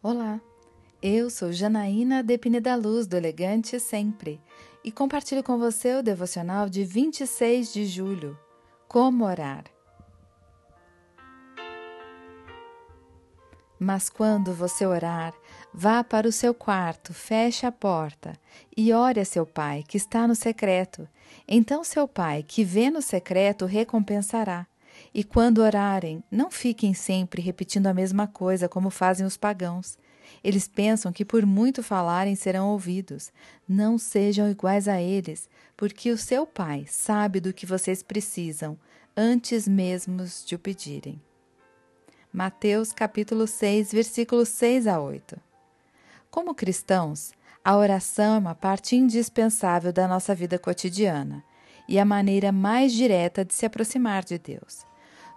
Olá, eu sou Janaína Depine da Luz, do Elegante Sempre, e compartilho com você o devocional de 26 de julho, Como Orar. Mas quando você orar, vá para o seu quarto, feche a porta e ore a seu pai, que está no secreto. Então seu pai, que vê no secreto, recompensará. E quando orarem, não fiquem sempre repetindo a mesma coisa como fazem os pagãos. Eles pensam que por muito falarem serão ouvidos. Não sejam iguais a eles, porque o seu Pai sabe do que vocês precisam antes mesmo de o pedirem. Mateus capítulo 6, versículos 6 a 8. Como cristãos, a oração é uma parte indispensável da nossa vida cotidiana e a maneira mais direta de se aproximar de Deus.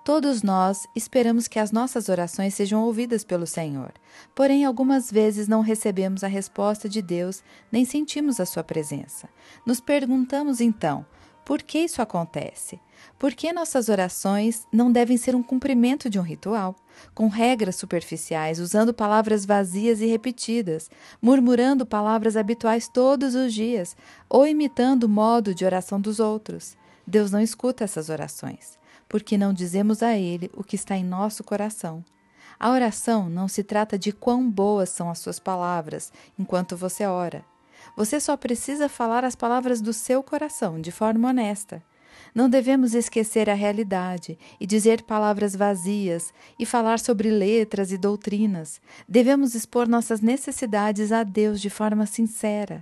Todos nós esperamos que as nossas orações sejam ouvidas pelo Senhor, porém, algumas vezes não recebemos a resposta de Deus nem sentimos a Sua presença. Nos perguntamos então: por que isso acontece? Por que nossas orações não devem ser um cumprimento de um ritual, com regras superficiais, usando palavras vazias e repetidas, murmurando palavras habituais todos os dias ou imitando o modo de oração dos outros? Deus não escuta essas orações porque não dizemos a Ele o que está em nosso coração. A oração não se trata de quão boas são as suas palavras enquanto você ora. Você só precisa falar as palavras do seu coração de forma honesta. Não devemos esquecer a realidade e dizer palavras vazias e falar sobre letras e doutrinas. Devemos expor nossas necessidades a Deus de forma sincera.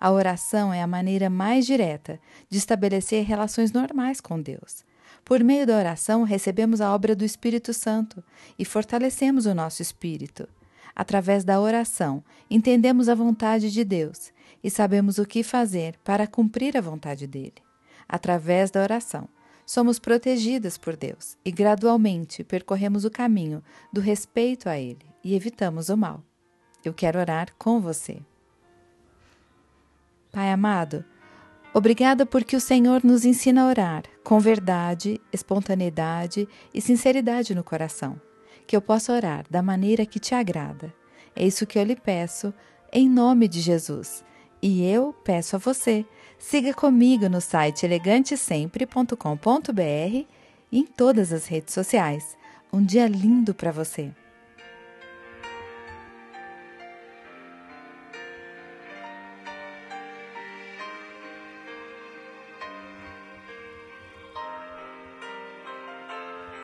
A oração é a maneira mais direta de estabelecer relações normais com Deus. Por meio da oração, recebemos a obra do Espírito Santo e fortalecemos o nosso espírito. Através da oração, entendemos a vontade de Deus e sabemos o que fazer para cumprir a vontade dele. Através da oração, somos protegidas por Deus e gradualmente percorremos o caminho do respeito a Ele e evitamos o mal. Eu quero orar com você. Pai amado, Obrigada porque o Senhor nos ensina a orar com verdade, espontaneidade e sinceridade no coração. Que eu possa orar da maneira que te agrada. É isso que eu lhe peço, em nome de Jesus. E eu peço a você, siga comigo no site elegantesempre.com.br e em todas as redes sociais. Um dia lindo para você!